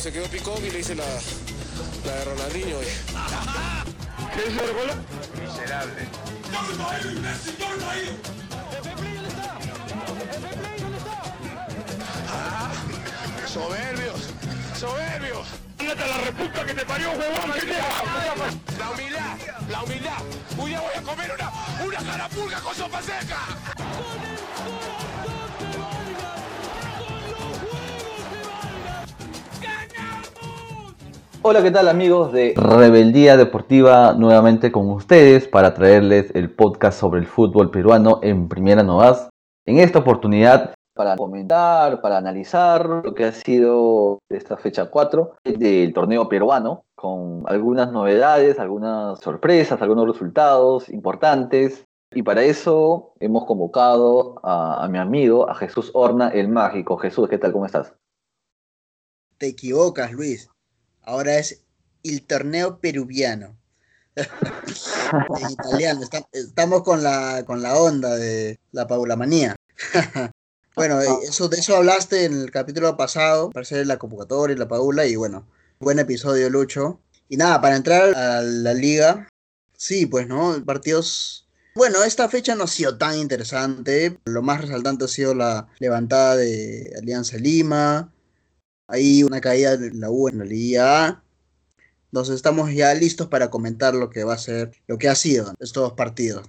se quedó picón y le hice la, la de Ronaldinho. ¿Qué hizo el gol? Miserable. Soberbios, soberbios. ¡Ándate a la reputa que te parió, huevón! La humildad, la humildad. Un día voy a comer una, una carapulga con sopa seca. Hola, ¿qué tal amigos de Rebeldía Deportiva? Nuevamente con ustedes para traerles el podcast sobre el fútbol peruano en Primera Novas. En esta oportunidad para comentar, para analizar lo que ha sido esta fecha 4 del torneo peruano, con algunas novedades, algunas sorpresas, algunos resultados importantes. Y para eso hemos convocado a, a mi amigo, a Jesús Horna, el mágico. Jesús, ¿qué tal? ¿Cómo estás? Te equivocas, Luis. Ahora es el torneo peruviano. en italiano. Está- estamos con la, con la onda de la paulamanía. bueno, eso, de eso hablaste en el capítulo pasado, parece la convocatoria y la paula, y bueno, buen episodio, Lucho. Y nada, para entrar a la liga, sí, pues, ¿no? Partidos. Bueno, esta fecha no ha sido tan interesante. Lo más resaltante ha sido la levantada de Alianza Lima. Ahí una caída de la U en la Liga A. Entonces estamos ya listos para comentar lo que va a ser, lo que ha sido estos dos partidos.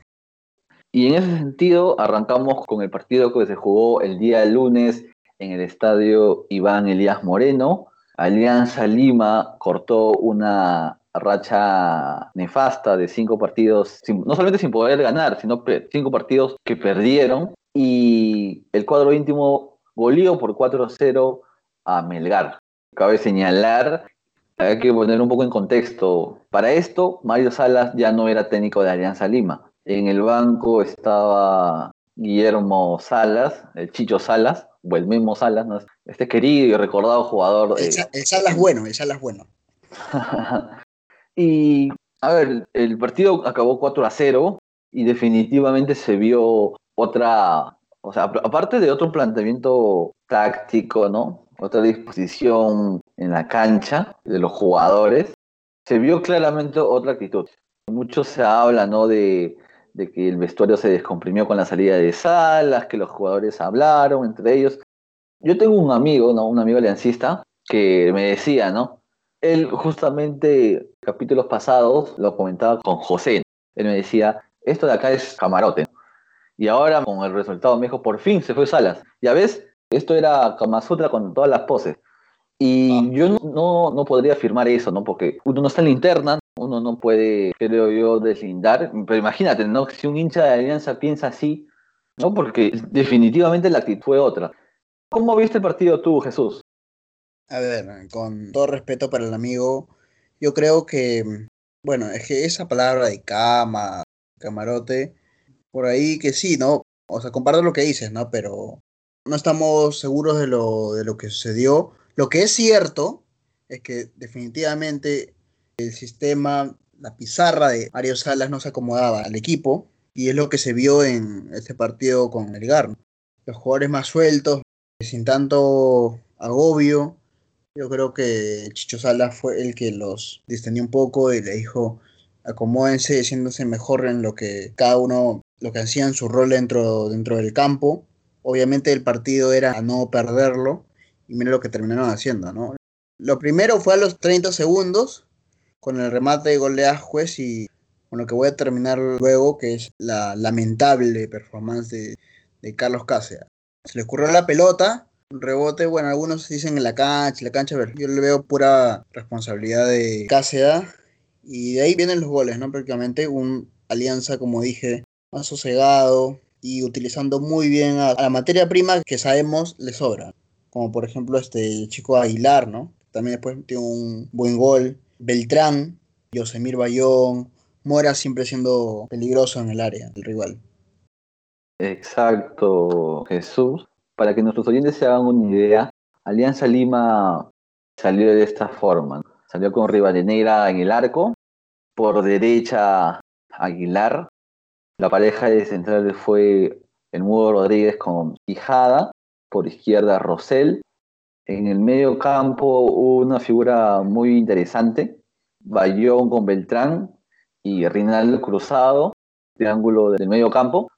Y en ese sentido, arrancamos con el partido que se jugó el día lunes en el estadio Iván Elías Moreno. Alianza Lima cortó una racha nefasta de cinco partidos, no solamente sin poder ganar, sino cinco partidos que perdieron. Y el cuadro íntimo goleó por 4-0 a Melgar. Cabe señalar, hay que poner un poco en contexto. Para esto, Mario Salas ya no era técnico de Alianza Lima. En el banco estaba Guillermo Salas, el Chicho Salas, o el mismo Salas, ¿no? este querido y recordado jugador. El, eh, el Salas bueno, el Salas bueno. y, a ver, el partido acabó 4 a 0 y definitivamente se vio otra, o sea, aparte de otro planteamiento táctico, ¿no? Otra disposición en la cancha de los jugadores, se vio claramente otra actitud. Mucho se habla, ¿no? De, de que el vestuario se descomprimió con la salida de Salas, que los jugadores hablaron entre ellos. Yo tengo un amigo, ¿no? Un amigo aliancista que me decía, ¿no? Él justamente, capítulos pasados, lo comentaba con José. Él me decía, esto de acá es camarote. Y ahora con el resultado me dijo, por fin se fue Salas. Ya ves, esto era Kama Sutra con todas las poses. Y yo no, no, no podría afirmar eso, ¿no? Porque uno no está en la interna, uno no puede, creo yo, deslindar. Pero imagínate, ¿no? Si un hincha de Alianza piensa así, ¿no? Porque definitivamente la actitud fue otra. ¿Cómo viste el partido tú, Jesús? A ver, con todo respeto para el amigo, yo creo que, bueno, es que esa palabra de cama, camarote, por ahí que sí, ¿no? O sea, comparto lo que dices, ¿no? Pero no estamos seguros de lo, de lo que sucedió. Lo que es cierto es que definitivamente el sistema, la pizarra de Mario Salas no se acomodaba al equipo y es lo que se vio en este partido con el Garno. Los jugadores más sueltos, sin tanto agobio. Yo creo que Chicho Salas fue el que los distendió un poco y le dijo acomódense, siéndose mejor en lo que cada uno, lo que hacían su rol dentro, dentro del campo. Obviamente el partido era a no perderlo y mira lo que terminaron haciendo, ¿no? Lo primero fue a los 30 segundos con el remate de gol de Ascuez y con lo que voy a terminar luego, que es la lamentable performance de, de Carlos Cáceres. Se le ocurrió la pelota, un rebote, bueno, algunos dicen en la cancha, la cancha, pero yo le veo pura responsabilidad de Cáceres y de ahí vienen los goles, ¿no? Prácticamente un alianza, como dije, más sosegado y utilizando muy bien a, la materia prima que sabemos le sobra, como por ejemplo este chico Aguilar, ¿no? También después tiene un buen gol. Beltrán, Yosemir Bayón, Mora siempre siendo peligroso en el área, el rival. Exacto, Jesús. Para que nuestros oyentes se hagan una idea, Alianza Lima salió de esta forma. Salió con Rivadeneira en el arco, por derecha Aguilar, la pareja de centrales fue el Mudo Rodríguez con Quijada, por izquierda Rosell, En el medio campo hubo una figura muy interesante, Bayón con Beltrán y Rinaldo cruzado, triángulo del medio campo.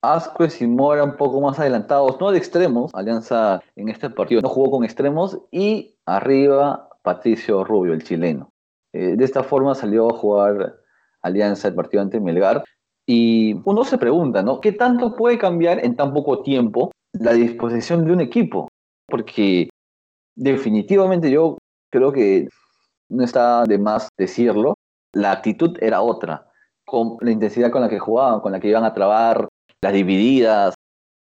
Ascuez y Mora un poco más adelantados, no de extremos, Alianza en este partido no jugó con extremos, y arriba Patricio Rubio, el chileno. Eh, de esta forma salió a jugar Alianza el partido ante Melgar. Y uno se pregunta, ¿no? ¿Qué tanto puede cambiar en tan poco tiempo la disposición de un equipo? Porque definitivamente yo creo que no está de más decirlo, la actitud era otra, con la intensidad con la que jugaban, con la que iban a trabar, las divididas,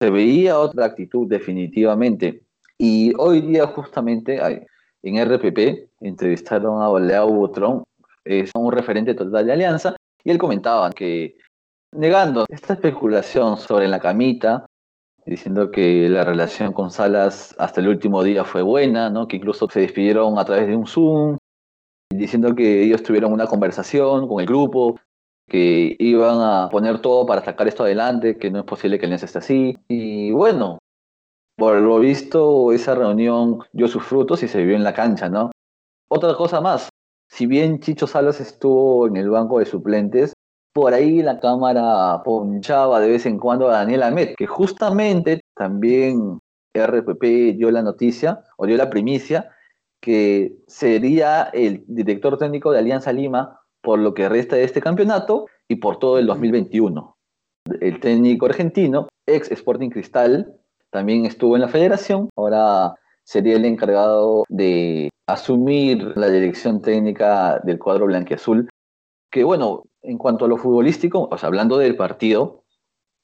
se veía otra actitud definitivamente. Y hoy día justamente en RPP entrevistaron a Leao Butrón, es un referente total de Alianza, y él comentaba que negando esta especulación sobre la camita, diciendo que la relación con Salas hasta el último día fue buena, ¿no? que incluso se despidieron a través de un Zoom, diciendo que ellos tuvieron una conversación con el grupo, que iban a poner todo para sacar esto adelante, que no es posible que Alianza esté así. Y bueno, por lo visto esa reunión dio sus frutos y se vivió en la cancha, ¿no? Otra cosa más, si bien Chicho Salas estuvo en el banco de suplentes, por ahí la cámara ponchaba de vez en cuando a Daniel Ahmed, que justamente también RPP dio la noticia o dio la primicia que sería el director técnico de Alianza Lima por lo que resta de este campeonato y por todo el 2021. El técnico argentino, ex Sporting Cristal, también estuvo en la federación, ahora sería el encargado de asumir la dirección técnica del cuadro blanquiazul, que bueno, en cuanto a lo futbolístico, o sea, hablando del partido,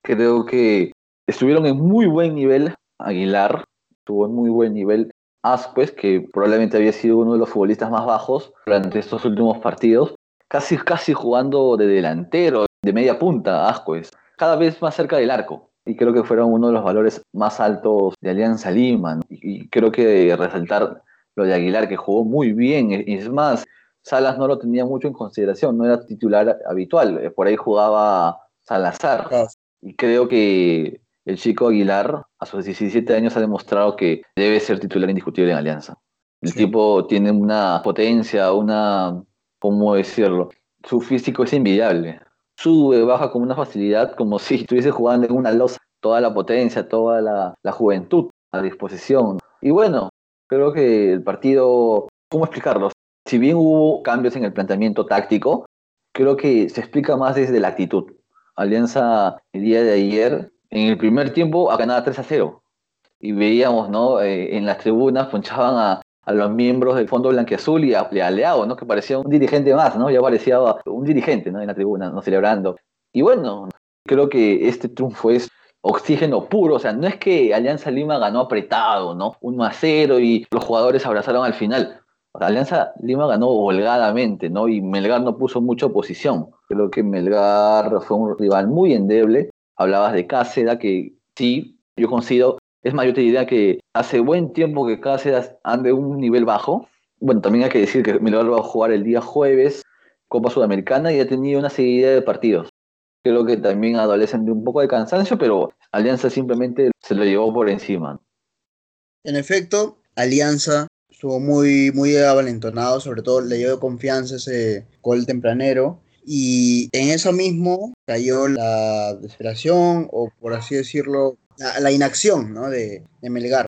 creo que estuvieron en muy buen nivel Aguilar, estuvo en muy buen nivel Ascuez, que probablemente había sido uno de los futbolistas más bajos durante estos últimos partidos, casi, casi jugando de delantero, de media punta, Ascuez, cada vez más cerca del arco. Y creo que fueron uno de los valores más altos de Alianza Lima. Y creo que resaltar lo de Aguilar, que jugó muy bien. Y es más, Salas no lo tenía mucho en consideración, no era titular habitual. Eh, por ahí jugaba Salazar. Ah. Y creo que el chico Aguilar, a sus 17 años, ha demostrado que debe ser titular indiscutible en Alianza. El tipo tiene una potencia, una. ¿Cómo decirlo? Su físico es envidiable. Sube, baja con una facilidad, como si estuviese jugando en una losa. Toda la potencia, toda la, la juventud a disposición. Y bueno, creo que el partido, ¿cómo explicarlo? Si bien hubo cambios en el planteamiento táctico, creo que se explica más desde la actitud. Alianza el día de ayer, en el primer tiempo, ha ganado 3 a 0. Y veíamos, ¿no? Eh, en las tribunas ponchaban a, a los miembros del Fondo Blanquiazul y a, a Leao, ¿no? Que parecía un dirigente más, ¿no? Ya parecía un dirigente, ¿no? En la tribuna, ¿no? Celebrando. Y bueno, creo que este triunfo es oxígeno puro, o sea, no es que Alianza Lima ganó apretado, ¿no? 1 a 0 y los jugadores abrazaron al final. Alianza Lima ganó holgadamente, ¿no? Y Melgar no puso mucha oposición. Creo que Melgar fue un rival muy endeble. Hablabas de Cáceres, que sí, yo considero, es más, yo te diría que hace buen tiempo que Cáceres ande un nivel bajo. Bueno, también hay que decir que Melgar va a jugar el día jueves Copa Sudamericana y ha tenido una serie de partidos creo que también adolecen de un poco de cansancio, pero Alianza simplemente se lo llevó por encima. En efecto, Alianza estuvo muy, muy avalentonado, sobre todo le dio confianza ese gol tempranero. Y en eso mismo cayó la desesperación, o por así decirlo, la, inacción ¿no? de, Melgar,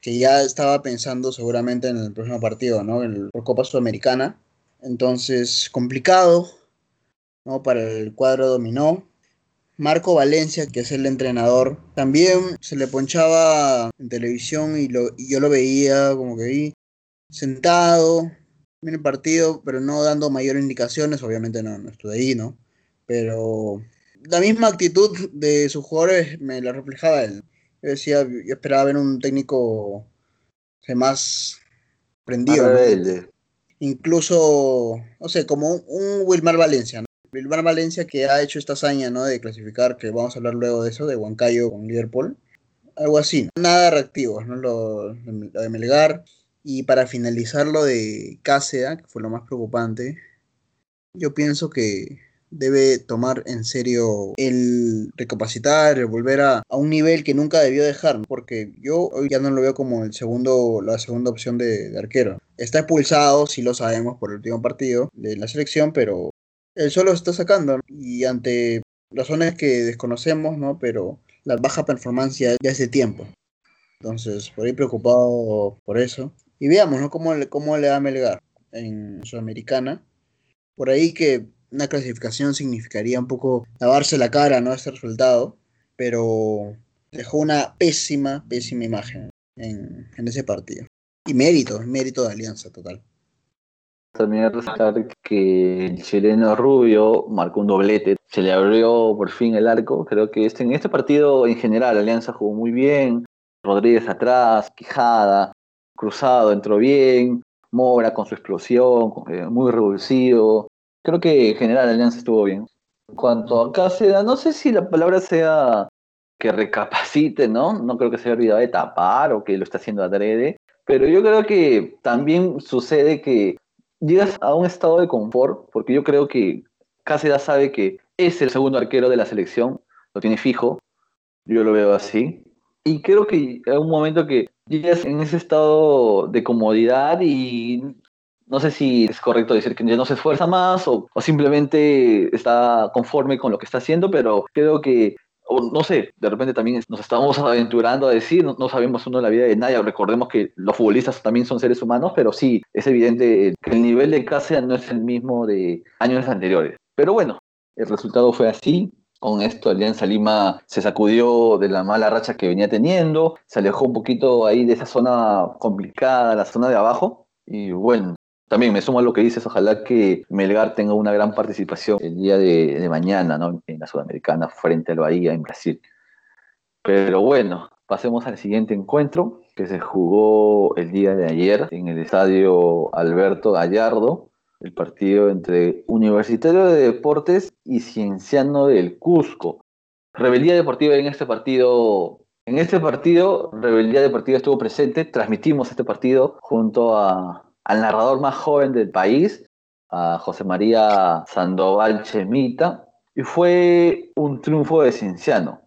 que ya estaba pensando seguramente en el próximo partido, ¿no? En, por Copa Sudamericana. Entonces, complicado, para el cuadro dominó. Marco Valencia, que es el entrenador, también se le ponchaba en televisión y, yo lo veía como que ahí sentado en el partido, pero no dando mayores indicaciones. Obviamente no, no estuve ahí, ¿no? Pero la misma actitud de sus jugadores me la reflejaba él. Yo decía, yo esperaba ver un técnico más prendido. Incluso, no sé, como un, un Wilmar Valencia, ¿no? Bilbao Valencia que ha hecho esta hazaña, ¿no? De clasificar, que vamos a hablar luego de eso, de Huancayo con Liverpool. Algo así, nada reactivo, ¿no? Lo, de Melgar. Y para finalizar lo de Cáceres, que fue lo más preocupante, yo pienso que debe tomar en serio el recapacitar, el volver a, a un nivel que nunca debió dejar, porque yo hoy ya no lo veo como el segundo, la segunda opción de, arquero. Está expulsado, sí lo sabemos, por el último partido de la selección, pero él solo está sacando ¿no? y ante razones que desconocemos, ¿no? Pero la baja performance ya, de tiempo. Entonces, por ahí preocupado por eso. Y veamos, ¿no? Cómo, le- cómo le va a Melgar en Sudamericana. Por ahí que una clasificación significaría un poco lavarse la cara, ¿no? Este resultado. Pero dejó una pésima, pésima imagen en, en ese partido. Y mérito, mérito de Alianza total. También resaltar que el chileno Rubio marcó un doblete, se le abrió por fin el arco. Creo que este, en este partido en general Alianza jugó muy bien, Rodríguez atrás, Quijada, Cruzado entró bien, Mora con su explosión, eh, muy revulsivo. Creo que en general Alianza estuvo bien. En cuanto a Cáceres, no sé si la palabra sea que recapacite, ¿no? No creo que se haya olvidado de tapar o que lo está haciendo adrede, pero yo creo que también sucede que llegas a un estado de confort, porque yo creo que Cáceres sabe que es el segundo arquero de la selección, lo tiene fijo, yo lo veo así, y creo que hay un momento que llegas en ese estado de comodidad y no sé si es correcto decir que ya no se esfuerza más o, o simplemente está conforme con lo que está haciendo, pero creo que no sé, de repente también nos estamos aventurando a decir, no, sabemos uno la vida de nadie, recordemos que los futbolistas también son seres humanos, pero sí, es evidente que el nivel de Cáceres no es el mismo de años anteriores. Pero bueno, el resultado fue así, con esto Alianza Lima se sacudió de la mala racha que venía teniendo, se alejó un poquito ahí de esa zona complicada, la zona de abajo, y bueno, también me sumo a lo que dices, ojalá que Melgar tenga una gran participación el día de, de mañana ¿no? en la Sudamericana frente al Bahía en Brasil. Pero bueno, pasemos al siguiente encuentro que se jugó el día de ayer en el estadio Alberto Gallardo, el partido entre Universitario de Deportes y Cienciano del Cusco. Rebeldía Deportiva en este partido en este partido, Rebeldía Deportiva estuvo presente, transmitimos este partido junto al narrador más joven del país, a José María Sandoval Chemita, y fue un triunfo de Cienciano.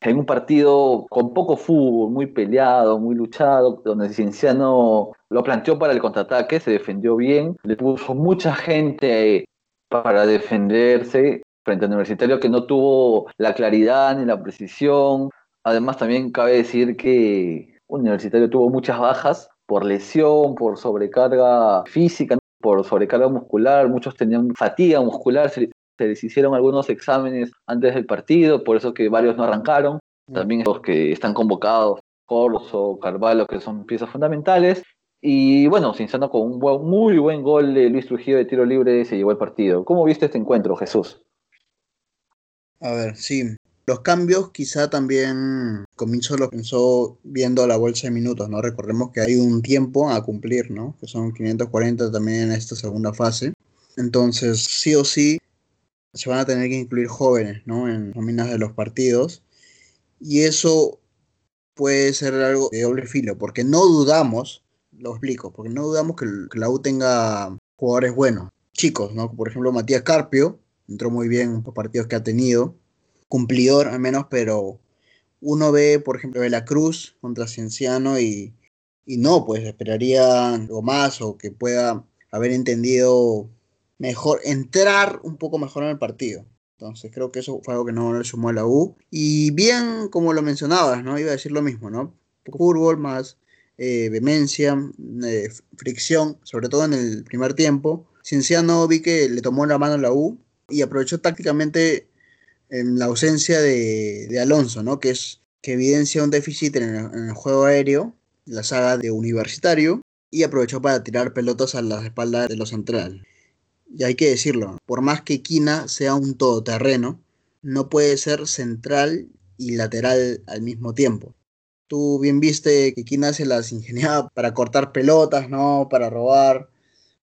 En un partido con poco fútbol, muy peleado, muy luchado, donde Cienciano lo planteó para el contraataque, se defendió bien, le puso mucha gente para defenderse frente al Universitario que no tuvo la claridad ni la precisión. Además, también cabe decir que Universitario tuvo muchas bajas por lesión, por sobrecarga física, por sobrecarga muscular, muchos tenían fatiga muscular, se, les hicieron algunos exámenes antes del partido, por eso que varios no arrancaron, también los que están convocados, Corso, Carvalho, que son piezas fundamentales, y bueno, Cinciano con un buen, muy buen gol de Luis Trujillo de tiro libre se llevó el partido. ¿Cómo viste este encuentro, Jesús? A ver, sí, los cambios quizá también Cominso lo pensó viendo la bolsa de minutos, ¿no? Recordemos que hay un tiempo a cumplir, ¿no? Que son 540 también en esta segunda fase. Entonces, sí o sí, se van a tener que incluir jóvenes, ¿no? En nóminas de los partidos. Y eso puede ser algo de doble filo, porque no dudamos, lo explico, porque no dudamos que, la U tenga jugadores buenos, chicos, ¿no? Por ejemplo, Matías Carpio, entró muy bien en los partidos que ha tenido cumplidor al menos, pero uno ve, por ejemplo, de la Cruz contra Cienciano y, y no, pues esperaría algo más o que pueda haber entendido mejor, entrar un poco mejor en el partido. Entonces creo que eso fue algo que no le sumó a la U. Y bien, como lo mencionabas, ¿no? Iba a decir lo mismo, ¿no? Fútbol más eh, vehemencia, eh, fricción, sobre todo en el primer tiempo. Cienciano vi que le tomó la mano a la U y aprovechó tácticamente en la ausencia de, de, Alonso, ¿no? Que es que evidencia un déficit en el, en el, juego aéreo, la saga de Universitario, y aprovechó para tirar pelotas a las espaldas de los centrales. Y hay que decirlo, por más que Quina sea un todoterreno, no puede ser central y lateral al mismo tiempo. Tú bien viste que Quina se las ingeniaba para cortar pelotas, ¿no? Para robar,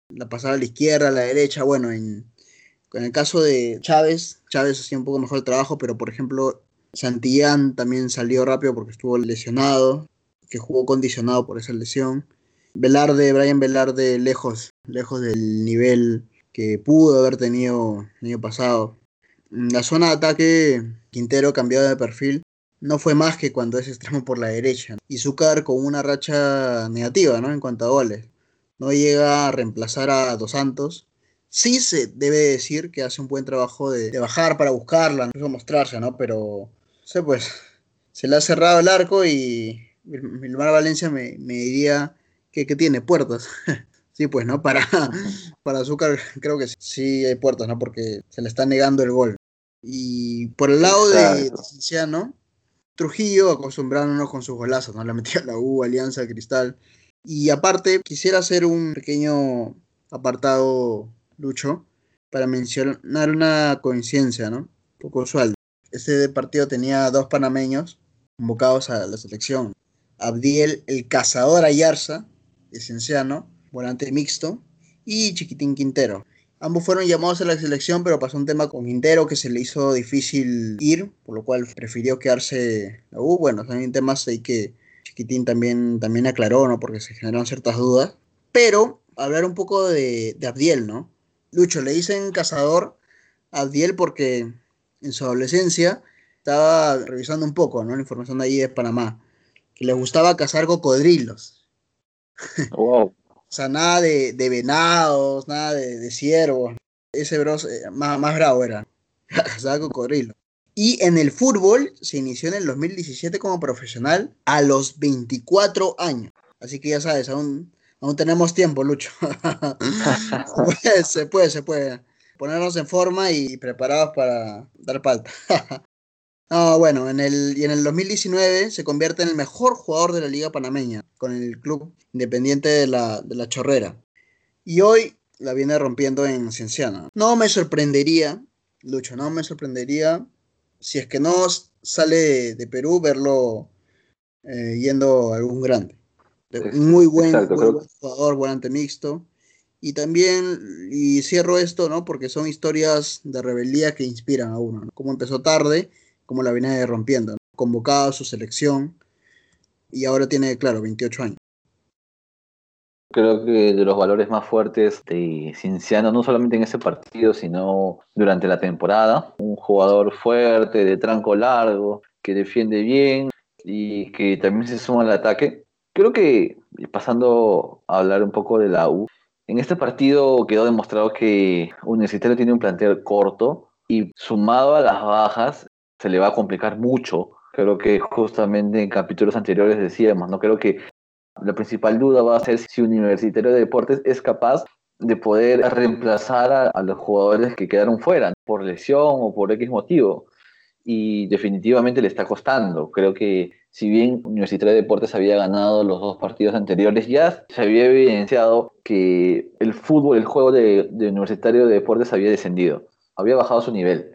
la pasaba a la izquierda, a la derecha, bueno, en, en el caso de Chávez, Chávez hacía un poco mejor el trabajo, pero por ejemplo, Santillán también salió rápido porque estuvo lesionado, que jugó condicionado por esa lesión. Velarde, Brian Velarde, lejos, lejos del nivel que pudo haber tenido el año pasado. En la zona de ataque, Quintero cambió de perfil. No fue más que cuando es extremo por la derecha. Y Zúcar con una racha negativa, ¿no? En cuanto a goles. No llega a reemplazar a Dos Santos. Sí se debe decir que hace un buen trabajo de, bajar para buscarla, no mostrarse, ¿no? Pero, sé pues, se le ha cerrado el arco y Milmar Valencia me, diría que, que tiene puertas. Sí, pues, ¿no? Para, para Azúcar creo que sí, hay puertas, ¿no? Porque se le está negando el gol. Y por el lado de Cienciano, Trujillo acostumbrándonos con sus golazos, ¿no? La metía la U, Alianza, Cristal. Y aparte, quisiera hacer un pequeño apartado, Lucho, para mencionar una coincidencia, ¿no? Un poco usual. Este partido tenía dos panameños convocados a la selección. Abdiel, el cazador Ayarza, Cienciano, volante mixto, y Chiquitín Quintero. Ambos fueron llamados a la selección, pero pasó un tema con Quintero que se le hizo difícil ir, por lo cual prefirió quedarse la U. Bueno, también temas ahí que Chiquitín también, también aclaró, ¿no? Porque se generaron ciertas dudas. Pero hablar un poco de, de Abdiel, ¿no? Lucho, le dicen cazador a Abdiel porque en su adolescencia estaba revisando un poco, ¿no? La información de ahí de Panamá, que le gustaba cazar cocodrilos. Wow. O sea, nada de, venados, nada de, ciervos. Ese bros eh, más, más bravo era. Cazaba cocodrilo. Y en el fútbol se inició en el 2017 como profesional a los 24 años. Así que ya sabes, aún, aún tenemos tiempo, Lucho. se puede, se puede. Ponernos en forma y preparados para dar palta. No, bueno, en el, y en el 2019 se convierte en el mejor jugador de la Liga Panameña con el club independiente de la, de la Chorrera. Y hoy la viene rompiendo en Cienciana. No me sorprendería, Lucho, no me sorprendería si es que no sale de, Perú verlo eh, yendo a algún grande. Muy buen, jugador, volante mixto. Y también, y cierro esto, ¿no? Porque son historias de rebeldía que inspiran a uno, Como empezó tarde como la viene rompiendo. Convocado a su selección y ahora tiene, claro, 28 años. Creo que de los valores más fuertes de Cinciano, no solamente en ese partido, sino durante la temporada. Un jugador fuerte, de tranco largo, que defiende bien y que también se suma al ataque. Creo que pasando a hablar un poco de la U, en este partido quedó demostrado que Universitario tiene un plantel corto y sumado a las bajas, se le va a complicar mucho. Creo que justamente en capítulos anteriores decíamos, ¿no? Creo que la principal duda va a ser si Universitario de Deportes es capaz de poder reemplazar a, los jugadores que quedaron fuera por lesión o por X motivo. Y definitivamente le está costando. Creo que si bien Universitario de Deportes había ganado los dos partidos anteriores, ya se había evidenciado que el fútbol, el juego de, de Universitario de Deportes había descendido, había bajado su nivel.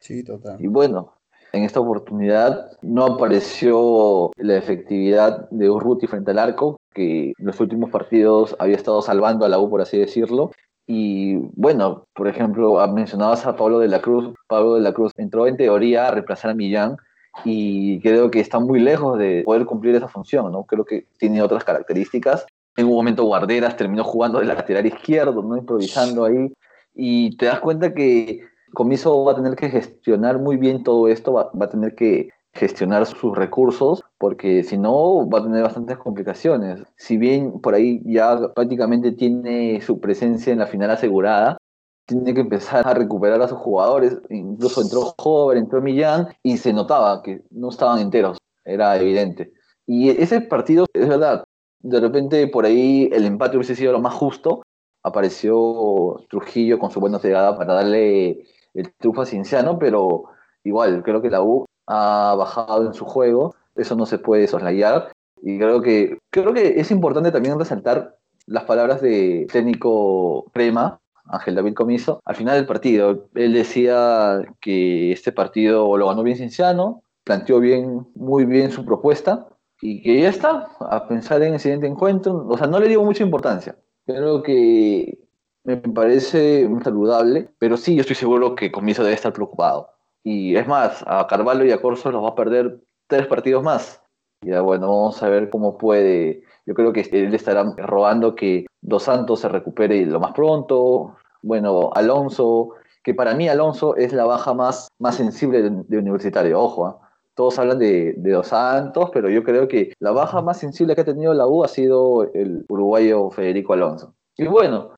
Sí, total. Y bueno, en esta oportunidad no apareció la efectividad de Urruti frente al arco, que en los últimos partidos había estado salvando a la U, por así decirlo. Y bueno, por ejemplo, mencionabas a Pablo de la Cruz. Pablo de la Cruz entró en teoría a reemplazar a Millán y creo que está muy lejos de poder cumplir esa función, ¿no? Creo que tiene otras características. En un momento Guarderas terminó jugando de lateral izquierdo, ¿no? Improvisando ahí. Y te das cuenta que Comiso va a tener que gestionar muy bien todo esto, va, a tener que gestionar sus recursos, porque si no va a tener bastantes complicaciones. Si bien por ahí ya prácticamente tiene su presencia en la final asegurada, tiene que empezar a recuperar a sus jugadores. Incluso entró Joven, entró Millán y se notaba que no estaban enteros, era evidente. Y ese partido, es verdad, de repente por ahí el empate hubiese sido lo más justo. Apareció Trujillo con su buena llegada para darle el triunfo Cienciano, pero igual, creo que la U ha bajado en su juego, eso no se puede soslayar. Y creo que, creo que es importante también resaltar las palabras de técnico Prema, Ángel David Comiso, al final del partido. Él decía que este partido lo ganó bien Cienciano, planteó bien, muy bien su propuesta y que ya está, a pensar en el siguiente encuentro. O sea, no le digo mucha importancia. Creo que me parece saludable, pero sí, yo estoy seguro que Comiso debe estar preocupado. Y es más, a Carvalho y a Corso los va a perder tres partidos más. Y bueno, vamos a ver cómo puede. Yo creo que él estará rogando que Dos Santos se recupere lo más pronto. bueno, Alonso, que para mí Alonso es la baja más, más sensible de, de universitario, ojo, ¿ah? todos hablan de, de Dos Santos, pero yo creo que la baja más sensible que ha tenido la U ha sido el uruguayo Federico Alonso. Y bueno,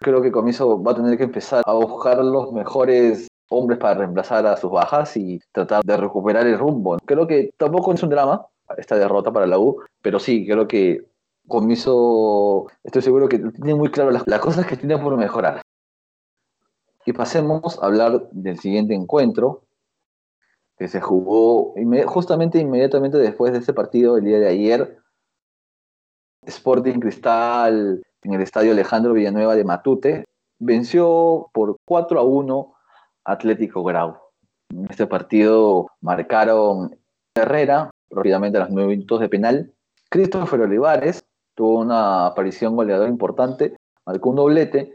creo que Comiso va a tener que empezar a buscar los mejores hombres para reemplazar a sus bajas y tratar de recuperar el rumbo. Creo que tampoco es un drama esta derrota para la U, pero sí, creo que Comiso, estoy seguro que tiene muy claro las, las cosas que tiene por mejorar. Y pasemos a hablar del siguiente encuentro, que se jugó justamente inmediatamente después de ese partido el día de ayer. Sporting Cristal en el estadio Alejandro Villanueva de Matute venció por 4 a 1 Atlético Grau. En este partido marcaron Herrera, rápidamente a los 9 minutos de penal. Christopher Olivares tuvo una aparición goleadora importante, marcó un doblete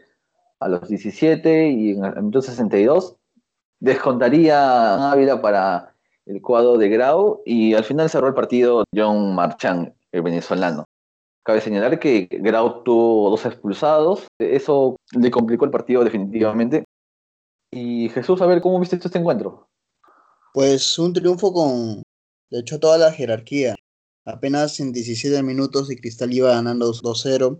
a los 17 y en el minuto 62 descontaría Ávila para el cuadro de Grau y al final cerró el partido John Marchán, el venezolano. Cabe señalar que Grau tuvo dos expulsados, eso le complicó el partido definitivamente. Y Jesús, a ver, ¿cómo viste este encuentro? Pues un triunfo con, de hecho, toda la jerarquía. Apenas en 17 minutos y Cristal iba ganando 2-0.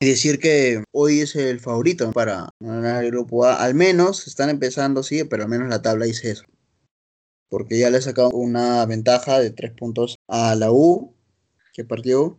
Y decir que hoy es el favorito para ganar el grupo A. Al menos están empezando, sí, pero al menos la tabla dice eso. Porque ya le ha sacado una ventaja de 3 puntos a la U, que partió.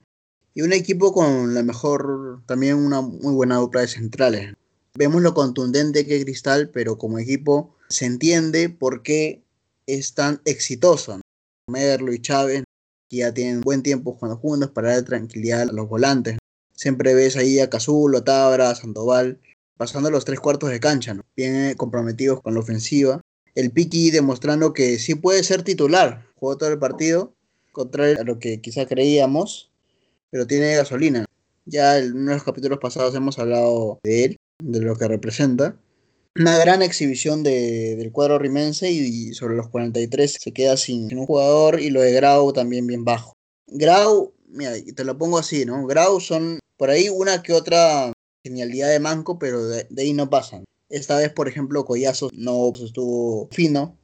Y un equipo con la mejor, también una muy buena dupla de centrales. Vemos lo contundente que es Cristal, pero como equipo se entiende por qué es tan exitoso. Merlo y Chávez, que ya tienen buen tiempo jugando juntos para dar tranquilidad a los volantes. Siempre ves ahí a Cazulo, Tabra, Sandoval, pasando los tres cuartos de cancha, ¿no? bien comprometidos con la ofensiva. El Piki demostrando que sí puede ser titular, jugó todo el partido, contrario a lo que quizá creíamos, pero tiene gasolina. Ya en uno de los capítulos pasados hemos hablado de él, de lo que representa. Una gran exhibición de, del cuadro rimense y, sobre los 43 se queda sin, sin, un jugador y lo de Grau también bien bajo. Grau, mira, te lo pongo así, ¿no? Grau son por ahí una que otra genialidad de Manco, pero de, de ahí no pasan. Esta vez, por ejemplo, Collazo no pues, estuvo fino.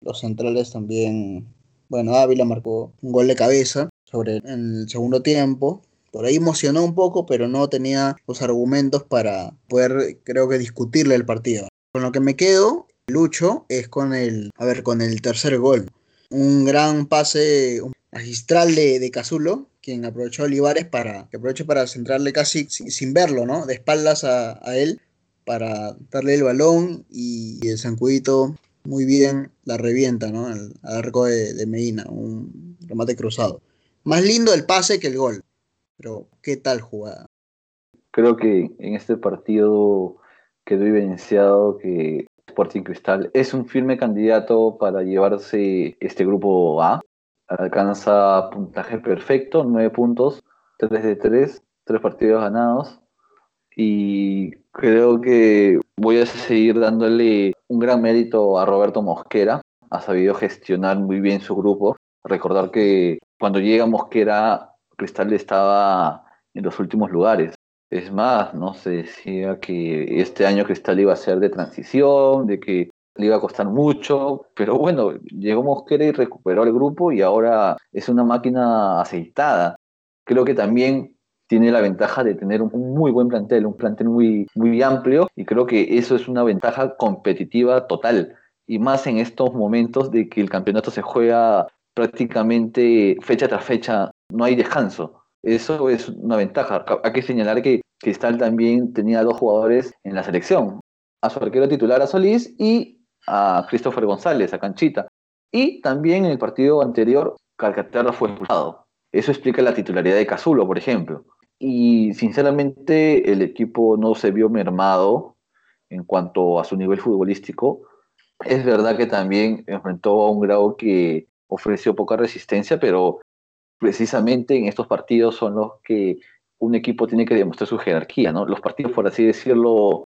Los centrales también, bueno, Ávila marcó un gol de cabeza sobre el segundo tiempo. Por ahí emocionó un poco, pero no tenía los argumentos para poder, creo que, discutirle el partido. Con lo que me quedo, Lucho, es con el, a ver, con el tercer gol. Un gran pase magistral de, de Cazulo, quien aprovechó Olivares para que aproveche para centrarle casi sin, verlo, ¿no? De espaldas a, a, él para darle el balón y, y el zancudito muy bien la revienta, ¿no? Al arco de, de Medina, un remate cruzado. Más lindo el pase que el gol. Pero, ¿qué tal jugada? Creo que en este partido quedó evidenciado que Sporting Cristal es un firme candidato para llevarse este grupo A. Alcanza puntaje perfecto, 9 puntos, 3 de 3, 3 partidos ganados. Y creo que voy a seguir dándole un gran mérito a Roberto Mosquera. Ha sabido gestionar muy bien su grupo. Recordar que cuando llega Mosquera Cristal estaba en los últimos lugares. Es más, no se decía que este año Cristal iba a ser de transición, de que le iba a costar mucho, pero bueno, llegó Mosquera y recuperó el grupo y ahora es una máquina aceitada. Creo que también tiene la ventaja de tener un muy buen plantel, un plantel muy, muy amplio y creo que eso es una ventaja competitiva total y más en estos momentos de que el campeonato se juega prácticamente fecha tras fecha no hay descanso. Eso es una ventaja. Hay que señalar que Cristal también tenía dos jugadores en la selección. A su arquero titular, a Solís, y a Christopher González, a Canchita. Y también en el partido anterior, Calcaterra fue expulsado. Eso explica la titularidad de Cazulo, por ejemplo. Y sinceramente el equipo no se vio mermado en cuanto a su nivel futbolístico. Es verdad que también enfrentó a un grado que ofreció poca resistencia, pero precisamente en estos partidos son los que un equipo tiene que demostrar su jerarquía, ¿no? Los partidos, por así decirlo,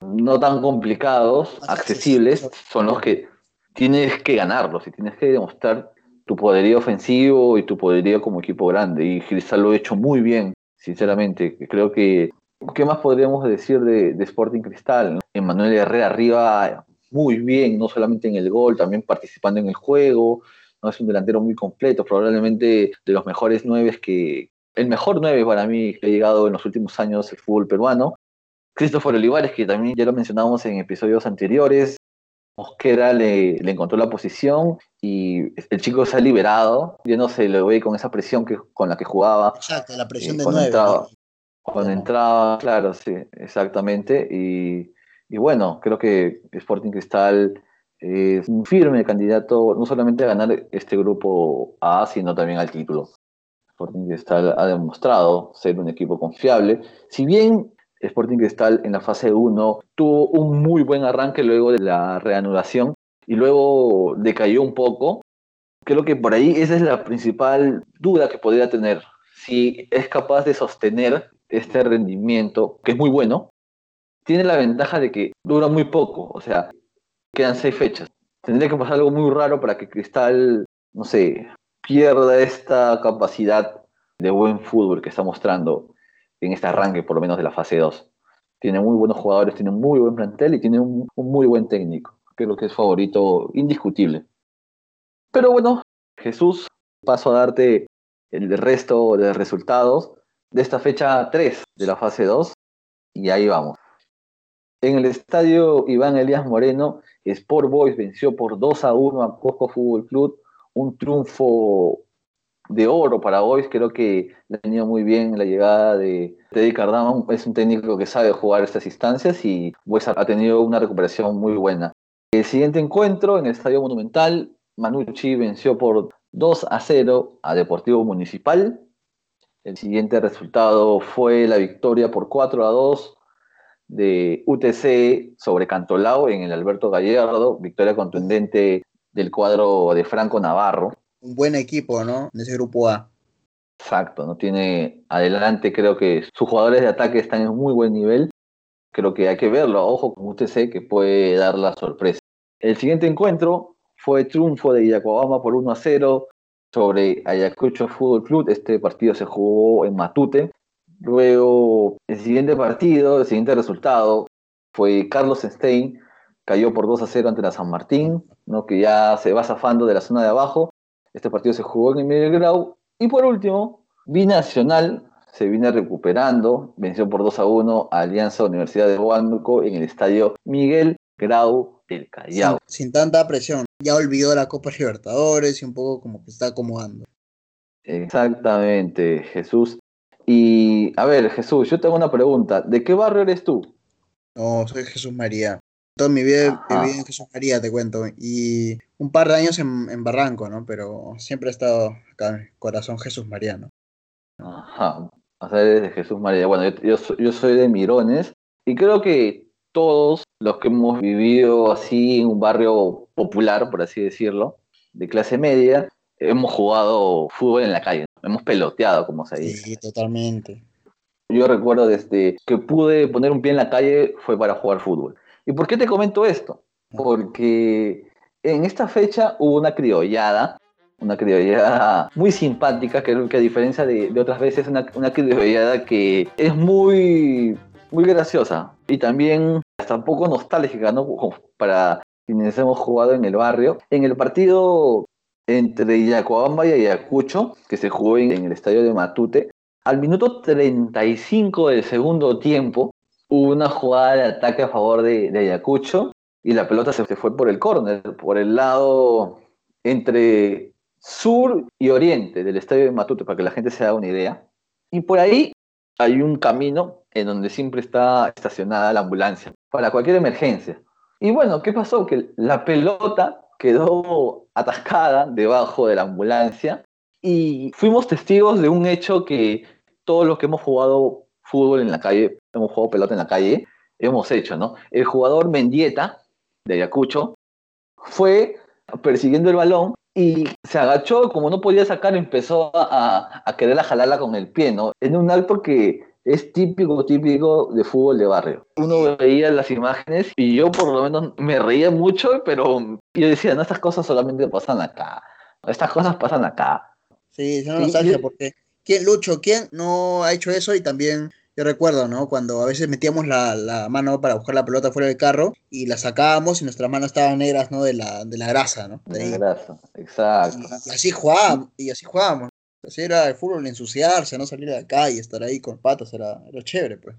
no tan complicados, accesibles, son los que tienes que ganarlos y tienes que demostrar tu poderío ofensivo y tu poderío como equipo grande. Y Cristal lo ha hecho muy bien, sinceramente. Creo que ¿Qué más podríamos decir de, de Sporting Cristal? ¿no? Emanuel Herrera arriba muy bien, no solamente en el gol, también participando en el juego. ¿No? Es un delantero muy completo, probablemente de los mejores nueve que... El mejor nueve para mí que ha llegado en los últimos años el fútbol peruano. Christopher Olivares, que también ya lo mencionamos en episodios anteriores. Mosquera le, le, encontró la posición y el chico se ha liberado. Ya no se le ve con esa presión que, con la que jugaba. Exacto, la presión eh, de cuando nueve. entraba, ¿no? cuando entraba, claro, sí, exactamente. Y, y bueno, creo que Sporting Cristal es un firme candidato no solamente a ganar este grupo A, sino también al título. Sporting Cristal ha demostrado ser un equipo confiable. Si bien Sporting Cristal en la fase 1 tuvo un muy buen arranque luego de la reanudación y luego decayó un poco, creo que por ahí esa es la principal duda que podría tener. Si es capaz de sostener este rendimiento, que es muy bueno, tiene la ventaja de que dura muy poco, o sea, quedan seis fechas. Tendría que pasar algo muy raro para que Cristal, no sé, pierda esta capacidad de buen fútbol que está mostrando en este arranque, por lo menos de la fase 2. Tiene muy buenos jugadores, tiene un muy buen plantel y tiene un, muy buen técnico. Creo que es favorito indiscutible. Pero bueno, Jesús, paso a darte el resto de resultados de esta fecha 3 de la fase 2 y ahí vamos. En el estadio Iván Elías Moreno, Sport Boys venció por 2 a 1 a Cusco Fútbol Club, un triunfo de oro para Boys, creo que ha venido muy bien la llegada de Teddy Cardama, es un técnico que sabe jugar estas instancias y Boys ha tenido una recuperación muy buena. El siguiente encuentro en el Estadio Monumental, Manucci venció por 2 a 0 a Deportivo Municipal. El siguiente resultado fue la victoria por 4 a 2 de UTC sobre Cantolao en el Alberto Gallardo, victoria contundente del cuadro de Franco Navarro. Un buen equipo, ¿no? En ese grupo A. Exacto, no tiene adelante, creo que sus jugadores de ataque están en muy buen nivel. Creo que hay que verlo, ojo con UTC que puede dar la sorpresa. El siguiente encuentro fue triunfo de Yacuabama por 1 a 0 sobre Ayacucho Fútbol Club. Este partido se jugó en Matute. Luego, el siguiente partido, el siguiente resultado fue Carlos Stein, cayó por 2 a 0 ante la San Martín, ¿no? que ya se va zafando de la zona de abajo. Este partido se jugó en el medio grau. Y por último, Binacional se viene recuperando, venció por 2 a 1 a Alianza Universidad de Huánuco en el estadio Miguel Grau del Callao. Sin, sin, tanta presión. Ya olvidó la Copa Libertadores y un poco como que está acomodando. Exactamente, Jesús. Y a ver, Jesús, yo tengo una pregunta. ¿De qué barrio eres tú? No, soy Jesús María. Toda mi vida he vivido en Jesús María, te cuento. Y un par de años en, en, Barranco, ¿no? Pero siempre he estado acá en el corazón Jesús María, ¿no? Ajá. O sea, eres de Jesús María. Bueno, yo, yo, yo soy de Mirones. Y creo que todos los que hemos vivido así en un barrio popular, por así decirlo, de clase media, hemos jugado fútbol en la calle, hemos peloteado, como se dice. Sí, totalmente. Yo recuerdo desde que pude poner un pie en la calle fue para jugar fútbol. ¿Y por qué te comento esto? Porque en esta fecha hubo una criollada, una criollada muy simpática, creo que a diferencia de, de otras veces, una, una criollada que es muy, muy graciosa y también hasta un poco nostálgica, ¿no? Para quienes hemos jugado en el barrio. En el partido entre Yacuabamba y Ayacucho, que se jugó en, el estadio de Matute, al minuto 35 del segundo tiempo, hubo una jugada de ataque a favor de, de Ayacucho y la pelota se fue por el córner, por el lado entre sur y oriente del estadio de Matute, para que la gente se haga una idea. Y por ahí hay un camino en donde siempre está estacionada la ambulancia, para cualquier emergencia. Y bueno, ¿qué pasó? Que la pelota quedó atascada debajo de la ambulancia y fuimos testigos de un hecho que todos los que hemos jugado fútbol en la calle, hemos jugado pelota en la calle, hemos hecho, ¿no? El jugador Mendieta, de Ayacucho, fue persiguiendo el balón y se agachó, como no podía sacar, empezó a, a querer jalarla con el pie, ¿no? En un acto que es típico, típico de fútbol de barrio. Uno veía las imágenes y yo por lo menos me reía mucho, pero yo decía, no, estas cosas solamente pasan acá. Estas cosas pasan acá. Sí, es una nostalgia porque ¿quién, Lucho, quién no ha hecho eso y también Yo recuerdo, ¿no? Cuando a veces metíamos la, la, mano para buscar la pelota fuera del carro y la sacábamos y nuestras manos estaban negras, ¿no? De la, de la grasa, ¿no? De, la grasa, exacto. Y, y, así jugábamos, y así jugábamos. Así era el fútbol, ensuciarse, no salir de acá y estar ahí con patas, era, era chévere, pues.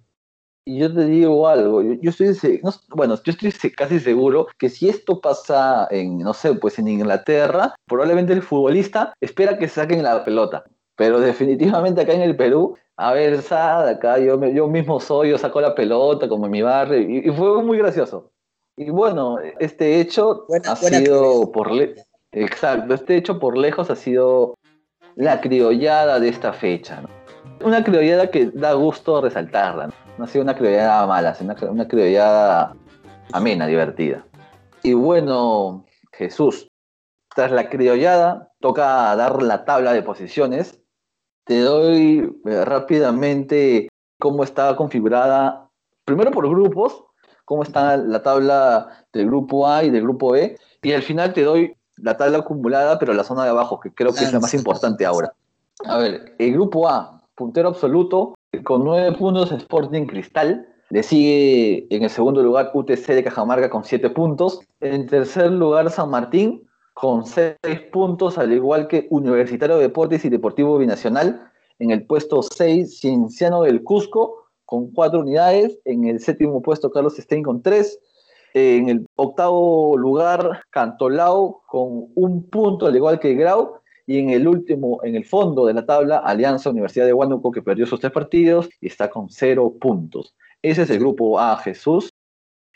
Y yo te digo algo, yo, yo estoy, no, bueno, yo estoy casi seguro que si esto pasa en, no sé, pues en Inglaterra, probablemente el futbolista espera que saquen la pelota. Pero definitivamente acá en el Perú, a ver, Sad, acá yo, yo mismo soy, yo saco la pelota como en mi barrio, y, y fue muy gracioso. Y bueno, este hecho buena, ha buena sido por le exacto, este hecho por lejos ha sido la criollada de esta fecha. Una criollada que da gusto resaltarla. ¿no? ha sido una criollada mala, sino una, una criollada amena, divertida. Y bueno, Jesús, tras la criollada, toca dar la tabla de posiciones. Te doy eh, rápidamente cómo está configurada, primero por grupos, cómo está la tabla del grupo A y del grupo B, y al final te doy la tabla acumulada, pero la zona de abajo, que creo que es la más importante ahora. A ver, el grupo A, puntero absoluto, con nueve puntos Sporting Cristal. Le sigue en el segundo lugar UTC de Cajamarca con siete puntos. En tercer lugar San Martín con seis puntos, al igual que Universitario de Deportes y Deportivo Binacional. En el puesto 6, Cienciano del Cusco con cuatro unidades. En el séptimo puesto, Carlos Stein con tres. En el octavo lugar, Cantolao con un punto, al igual que Grau. Y en el último, en el fondo de la tabla, Alianza Universidad de Huánuco, que perdió sus tres partidos y está con cero puntos. Ese es el grupo A, Jesús.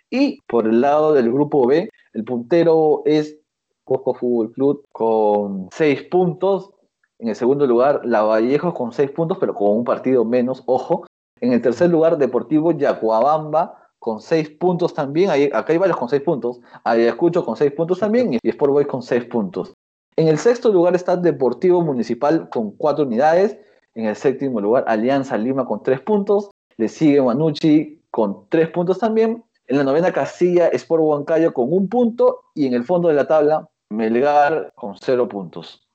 Y por el lado del grupo B, el puntero es Cusco Fútbol Club con seis puntos. En el segundo lugar, Lavallejos con seis puntos, pero con un partido menos, ojo. En el tercer lugar, Deportivo Yacuabamba con seis puntos también. Ahí, acá hay varios con seis puntos. Ayacucho con seis puntos también y Sport Boys con seis puntos. En el sexto lugar está Deportivo Municipal con cuatro unidades. En el séptimo lugar, Alianza Lima con tres puntos. Le sigue Manucci con tres puntos también. En la novena casilla, Sport Huancayo con un punto. Y en el fondo de la tabla, Melgar con cero puntos.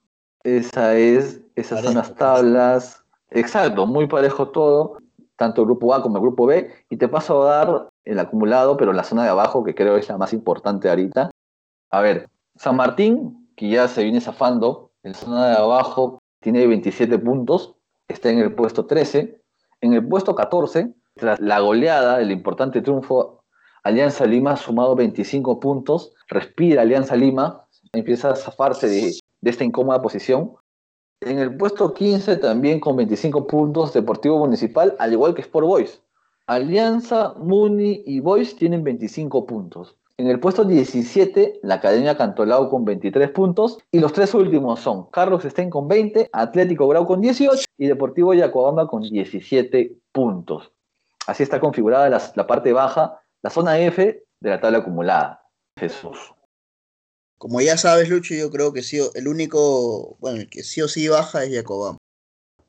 Esa es, esas parejo, son las tablas. Exacto, muy parejo todo, tanto el grupo A como el grupo B. Y te paso a dar el acumulado, pero la zona de abajo, que creo es la más importante ahorita. A ver, San Martín, que ya se viene zafando, en zona de abajo tiene 27 puntos, está en el puesto 13. En el puesto 14, tras la goleada, el importante triunfo, Alianza Lima ha sumado 25 puntos, respira Alianza Lima, empieza a zafarse de, de esta incómoda posición. En el puesto 15 también con 25 puntos Deportivo Municipal, al igual que Sport Boys. Alianza, Muni y Boys tienen 25 puntos. En el puesto 17, la Academia Cantolao con 23 puntos. Y los tres últimos son Carlos Stein con 20, Atlético Grau con 18 y Deportivo Yacobamba con 17 puntos. Así está configurada la, parte baja, la zona F de la tabla acumulada. Jesús. Como ya sabes, Lucho, yo creo que sí, el único, bueno, el que sí o sí baja es Yacobamba.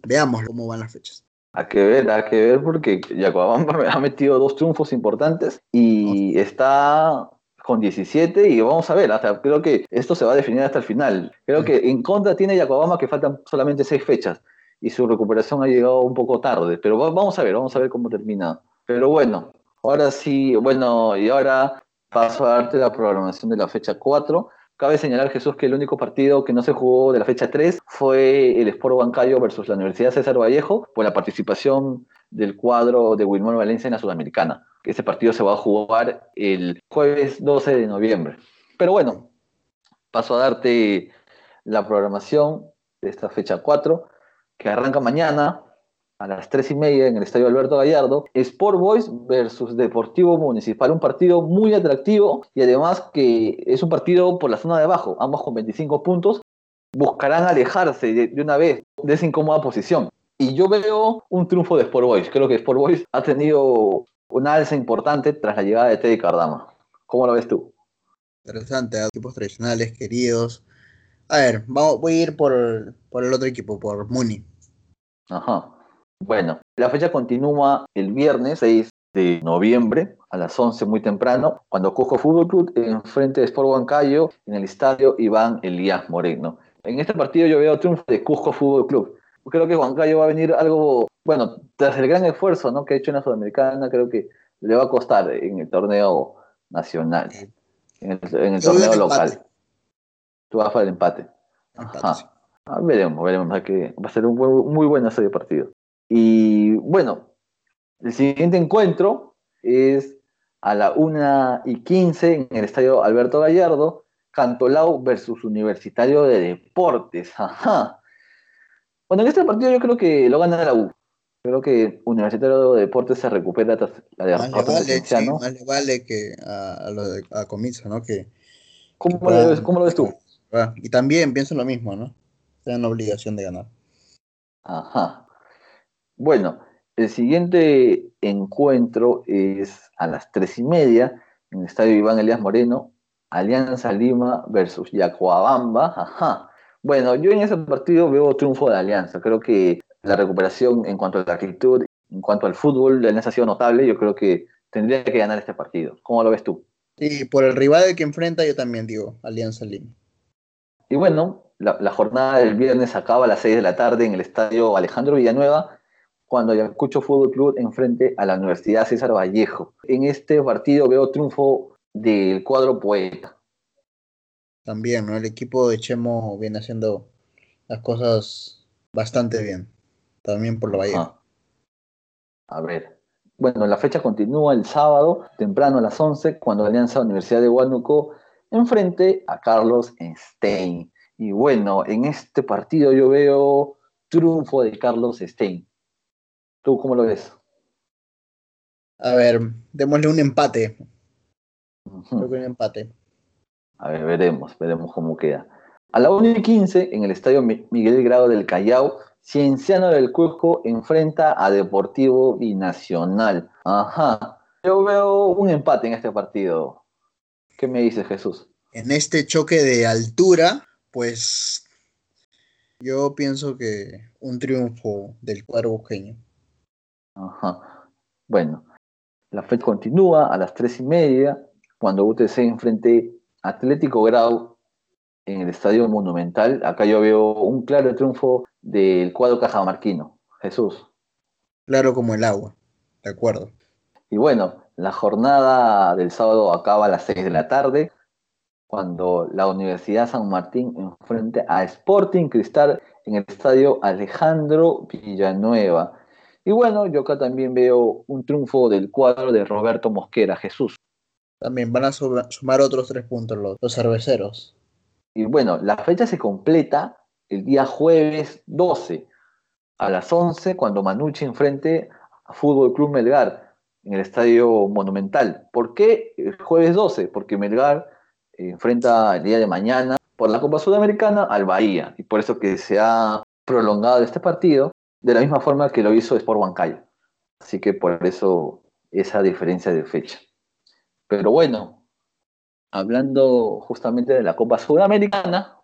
Veamos cómo van las fechas. Hay que ver, hay que ver porque Yacobamba ha metido dos triunfos importantes y está con 17 y vamos a ver, hasta creo que esto se va a definir hasta el final. Creo que en contra tiene Yacobamba que faltan solamente seis fechas y su recuperación ha llegado un poco tarde, pero vamos a ver, vamos a ver cómo termina. Pero bueno, ahora sí, bueno, y ahora paso a darte la programación de la fecha 4. Cabe señalar, Jesús, que el único partido que no se jugó de la fecha 3 fue el Sport Bancayo versus la Universidad César Vallejo por la participación del cuadro de Wilmar Valencia en la Sudamericana. Ese partido se va a jugar el jueves 12 de noviembre. Pero bueno, paso a darte la programación de esta fecha 4, que arranca mañana a las 3 y media en el Estadio Alberto Gallardo, Sport Boys versus Deportivo Municipal, un partido muy atractivo y además que es un partido por la zona de abajo, ambos con 25 puntos, buscarán alejarse de, de una vez de esa incómoda posición. Y yo veo un triunfo de Sport Boys, creo que Sport Boys ha tenido una alza importante tras la llegada de Teddy Cardama. ¿Cómo lo ves tú? Interesante, equipos tradicionales, queridos. A ver, vamos, voy a ir por, por el otro equipo, por Muni. Ajá. Bueno, la fecha continúa el viernes 6 de noviembre a las 11 muy temprano, cuando Cusco Fútbol Club enfrente de Sport Huancayo en el estadio Iván Elías Moreno. En este partido yo veo triunfo de Cusco Fútbol Club. creo que Huancayo va a venir algo, bueno, tras el gran esfuerzo ¿no? que ha hecho en la Sudamericana, creo que le va a costar en el torneo nacional, en el, en el torneo al local. empate. Tú vas para el empate. Empate, Ajá. sí. Ah, veremos, veremos. va que va a ser un buen- muy buena serie de partido. Y bueno, el siguiente encuentro es a la 1 y 15 en el estadio Alberto Gallardo, Cantolao versus Universitario de Deportes. Ajá. Bueno, en este partido yo creo que lo gana la U. Creo que Universitario de Deportes se recupera tras la Más derrota le vale, sí, ¿no? más le vale que a, a lo de a Comiso, ¿no? Que, ¿Cómo, que lo puedan- ves, ¿Cómo lo ves tú? Y también pienso lo mismo, ¿no? Tienen la obligación de ganar. Ajá. Bueno, el siguiente encuentro es a las tres y media en el estadio Iván Elías Moreno, Alianza Lima versus Yacoabamba. Ajá. Bueno, yo en ese partido veo triunfo de Alianza. Creo que la recuperación en cuanto a la actitud, en cuanto al fútbol, la Alianza ha sido notable. Yo creo que tendría que ganar este partido. ¿Cómo lo ves tú? Y por el rival que enfrenta, yo también digo Alianza Lima. Y bueno, la, la jornada del viernes acaba a las 6 de la tarde en el estadio Alejandro Villanueva, cuando Ayacucho Fútbol Club enfrente a la Universidad César Vallejo. En este partido veo triunfo del cuadro poeta. También, ¿no? El equipo de Chemo viene haciendo las cosas bastante bien. También por la. Ajá. A ver. Bueno, la fecha continúa el sábado, temprano a las 11, cuando Alianza Universidad de Huánuco enfrente a Carlos Stein. Y bueno, en este partido yo veo triunfo de Carlos Stein. ¿Tú cómo lo ves? A ver, démosle un empate. Creo que un empate. A ver, veremos, veremos cómo queda. A la 1 y 15, en el estadio Mi- Miguel Grado del Callao, Cienciano del Cusco enfrenta a Deportivo Binacional. Ajá. Yo veo un empate en este partido. ¿Qué me dices, Jesús? En este choque de altura, pues yo pienso que un triunfo del cuadro busqueño. Ajá. Bueno, la fecha continúa a las 3 y media, cuando UTC enfrente Atlético Grau en el Estadio Monumental. Acá yo veo un claro triunfo del cuadro cajamarquino. Jesús. Claro como el agua. De acuerdo. Y bueno, la jornada del sábado acaba a las 6 de la tarde, cuando la Universidad San Martín enfrente a Sporting Cristal en el estadio Alejandro Villanueva. Y bueno, yo acá también veo un triunfo del cuadro de Roberto Mosquera, Jesús. También van a suma- sumar otros tres puntos los, los cerveceros. Y bueno, la fecha se completa el día jueves 12 a las 11 cuando Manucci enfrente a Fútbol Club Melgar en el Estadio Monumental. ¿Por qué el jueves 12? Porque Melgar eh, enfrenta el día de mañana por la Copa Sudamericana al Bahía y por eso que se ha prolongado este partido de la misma forma que lo hizo Sport Huancayo. Así que por eso esa diferencia de fecha. Pero bueno, hablando justamente de la Copa Sudamericana,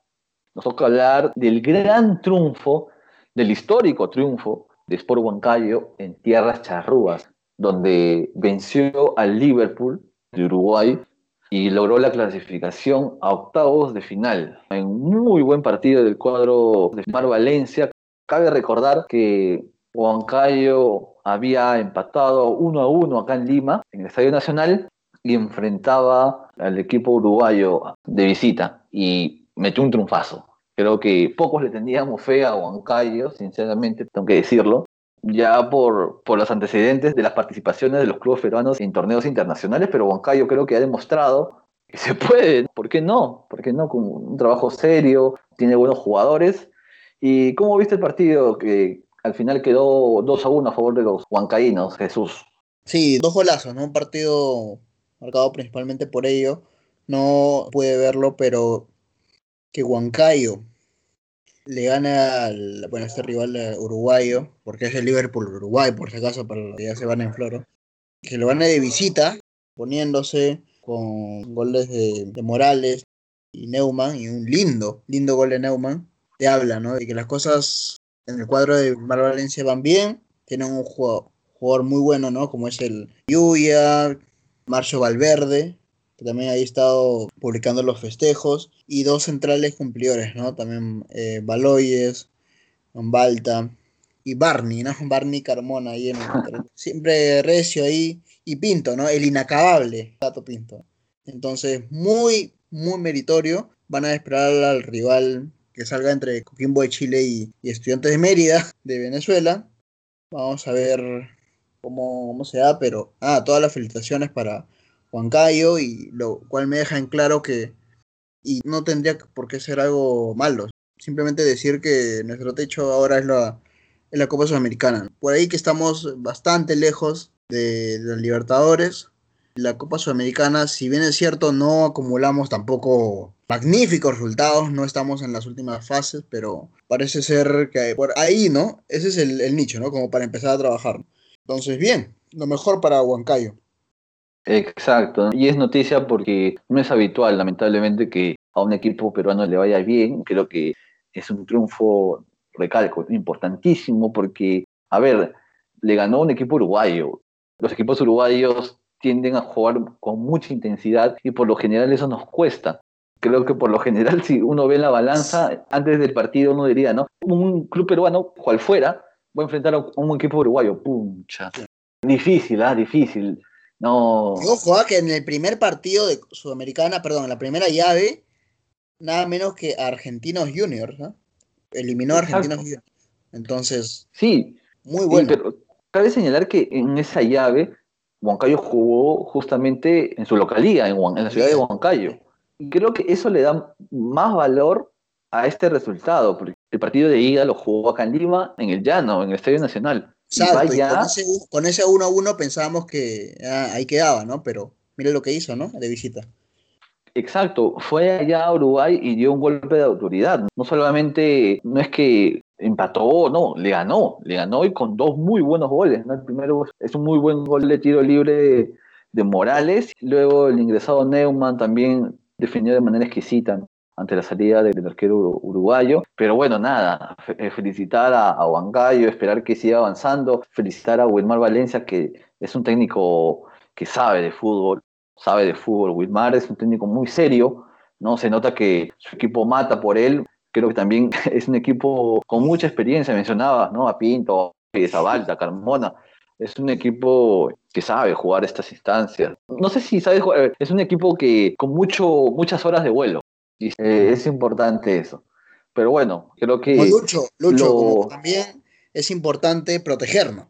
nos toca hablar del gran triunfo, del histórico triunfo de Sport Huancayo en tierras charrúas, donde venció al Liverpool de Uruguay y logró la clasificación a octavos de final. En muy buen partido del cuadro de Mar Valencia. Cabe recordar que Huancayo había empatado uno a uno acá en Lima, en el Estadio Nacional, y enfrentaba al equipo uruguayo de visita y metió un triunfazo. Creo que pocos le teníamos fe a Huancayo, sinceramente, tengo que decirlo, ya por, por los antecedentes de las participaciones de los clubes peruanos en torneos internacionales, pero Huancayo creo que ha demostrado que se puede, ¿por qué no? ¿Por qué no? Con un trabajo serio, tiene buenos jugadores. ¿Y cómo viste el partido que al final quedó 2 a 1 a favor de los huancaínos, Jesús? Sí, dos golazos, ¿no? Un partido marcado principalmente por ello. No pude verlo, pero que Huancayo le gana al, bueno, este rival eh, uruguayo, porque es el Liverpool Uruguay, por si acaso, para que ya se van en floro, que lo gane de visita, poniéndose con goles de, de Morales y Neumann, y un lindo, lindo gol de Neumann, te habla, ¿no? De que las cosas en el cuadro de Mar Valencia van bien, tienen un jugador, jugador muy bueno, ¿no? Como es el Yuya, Marcio Valverde, que también ahí ha estado publicando los festejos, y dos centrales cumplidores, ¿no? También eh, Baloyes, Balta y Barney, ¿no? Barney Carmona ahí en el, siempre recio ahí y Pinto, ¿no? El inacabable Tato Pinto. Entonces, muy, muy meritorio. Van a esperar al rival que salga entre Coquimbo de Chile y, Estudiantes de Mérida de Venezuela. Vamos a ver cómo, cómo se da, pero ah, todas las felicitaciones para Huancayo y lo cual me deja en claro que y no tendría por qué ser algo malo. Simplemente decir que nuestro techo ahora es la, es la Copa Sudamericana. Por ahí que estamos bastante lejos de los Libertadores. La Copa Sudamericana, si bien es cierto, no acumulamos tampoco magníficos resultados, no estamos en las últimas fases, pero parece ser que por ahí, ¿no? Ese es el, nicho, ¿no? Como para empezar a trabajar. Entonces, bien, lo mejor para Huancayo. Exacto, y es noticia porque no es habitual, lamentablemente, que a un equipo peruano le vaya bien. Creo que es un triunfo, recalco, importantísimo porque, a ver, le ganó un equipo uruguayo. Los equipos uruguayos tienden a jugar con mucha intensidad y por lo general eso nos cuesta. Creo que por lo general, si uno ve la balanza, antes del partido uno diría, ¿no? Un club peruano, cual fuera, va a enfrentar a un equipo uruguayo. Puncha. Difícil, ¿ah? Difícil. No. Y ojo, ah, que en el primer partido de Sudamericana, perdón, en la primera llave, nada menos que Argentinos Juniors, ¿no? Eliminó a Argentinos Juniors. Entonces, Sí, muy sí, bueno. pero cabe señalar que en esa llave Huancayo jugó justamente en su localía, en, Huan- en la ciudad de Huancayo. Creo que eso le da más valor a este resultado, porque el partido de ida lo jugó acá en Lima, en el Llano, en el Estadio Nacional. Exacto, y vaya- con ese, u- con ese 1 a 1 pensábamos que ah, ahí quedaba, ¿no? Pero mire lo que hizo, ¿no? De visita. Exacto, fue allá a Uruguay y dio un golpe de autoridad. No solamente, no es que empató, no, le ganó, le ganó y con dos muy buenos goles. ¿no? El primero es un muy buen gol de tiro libre de Morales, luego el ingresado Neumann también definió de manera exquisita ante la salida del arquero uru- uruguayo. Pero bueno, nada, eh, felicitar a, a Huancayo, esperar que siga avanzando, felicitar a Wilmar Valencia, que es un técnico que sabe de fútbol, sabe de fútbol. Wilmar es un técnico muy serio, ¿no? Se nota que su equipo mata por él. Creo que también es un equipo con mucha experiencia, mencionabas, ¿no? A Pinto, a Zabalta, a Carmona. Es un equipo que sabe jugar estas instancias. No sé si sabes jugar, es un equipo que con mucho, muchas horas de vuelo. Y, eh, es importante eso. Pero bueno, creo que... Como Lucho, Lucho, lo- como también es importante protegernos.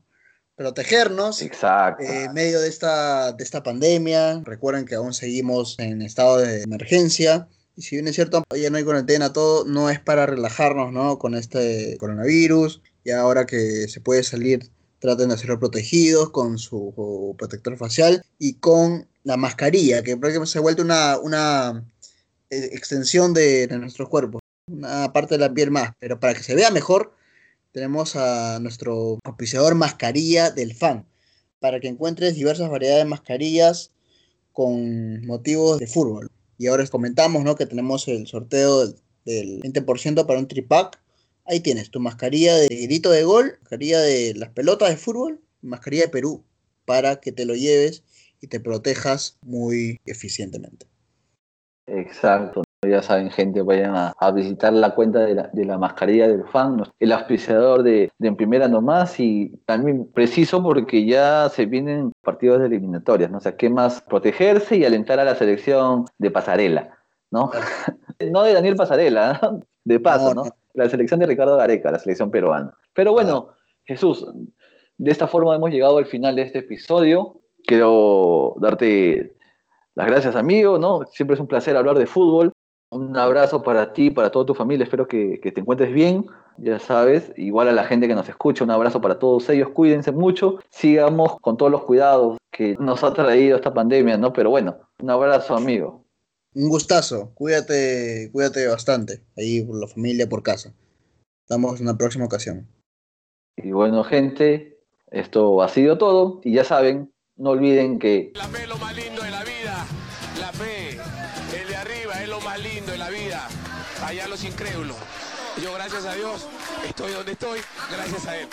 Protegernos Exacto. eh, en medio de esta, de esta pandemia. Recuerden que aún seguimos en estado de emergencia. Y si bien es cierto, ya no hay cuarentena, todo no es para relajarnos, ¿no? Con este coronavirus. Y ahora que se puede salir, traten de hacerlo protegidos con su protector facial y con la mascarilla, que prácticamente se ha vuelto una, una eh, extensión de, de nuestros cuerpos. Una parte de la piel más. Pero para que se vea mejor, tenemos a nuestro auspiciador Mascarilla del Fan para que encuentres diversas variedades de mascarillas con motivos de fútbol. Y ahora les comentamos ¿no? que tenemos el sorteo del, del 20% para un tripack. Ahí tienes tu mascarilla de grito de gol, mascarilla de las pelotas de fútbol, mascarilla de Perú, para que te lo lleves y te protejas muy eficientemente. Exacto. Ya saben, gente, vayan a, visitar la cuenta de la, mascarilla del fan, el auspiciador de, En Primera Nomás y también preciso porque ya se vienen partidos de eliminatorias, ¿no? O ¿qué más? Protegerse y alentar a la selección de pasarela, ¿no? no de Daniel Pasarela, ¿no? de paso, No. La selección de Ricardo Gareca, la selección peruana. Pero bueno, Jesús, de esta forma hemos llegado al final de este episodio. Quiero darte las gracias, amigo, ¿no? Siempre es un placer hablar de fútbol. Un abrazo para ti, para toda tu familia. Espero que, que te encuentres bien, ya sabes. Igual a la gente que nos escucha, un abrazo para todos ellos. Cuídense mucho. Sigamos con todos los cuidados que nos ha traído esta pandemia, ¿no? Pero bueno, un abrazo, amigo. Un gustazo, cuídate, cuídate bastante, ahí por la familia, por casa. Estamos en una próxima ocasión. Y bueno, gente, esto ha sido todo. Y ya saben, no olviden que La fe es lo más lindo de la vida. La fe, el de arriba es lo más lindo de la vida. Allá los incrédulos. Yo, gracias a Dios, estoy donde estoy, gracias a Él.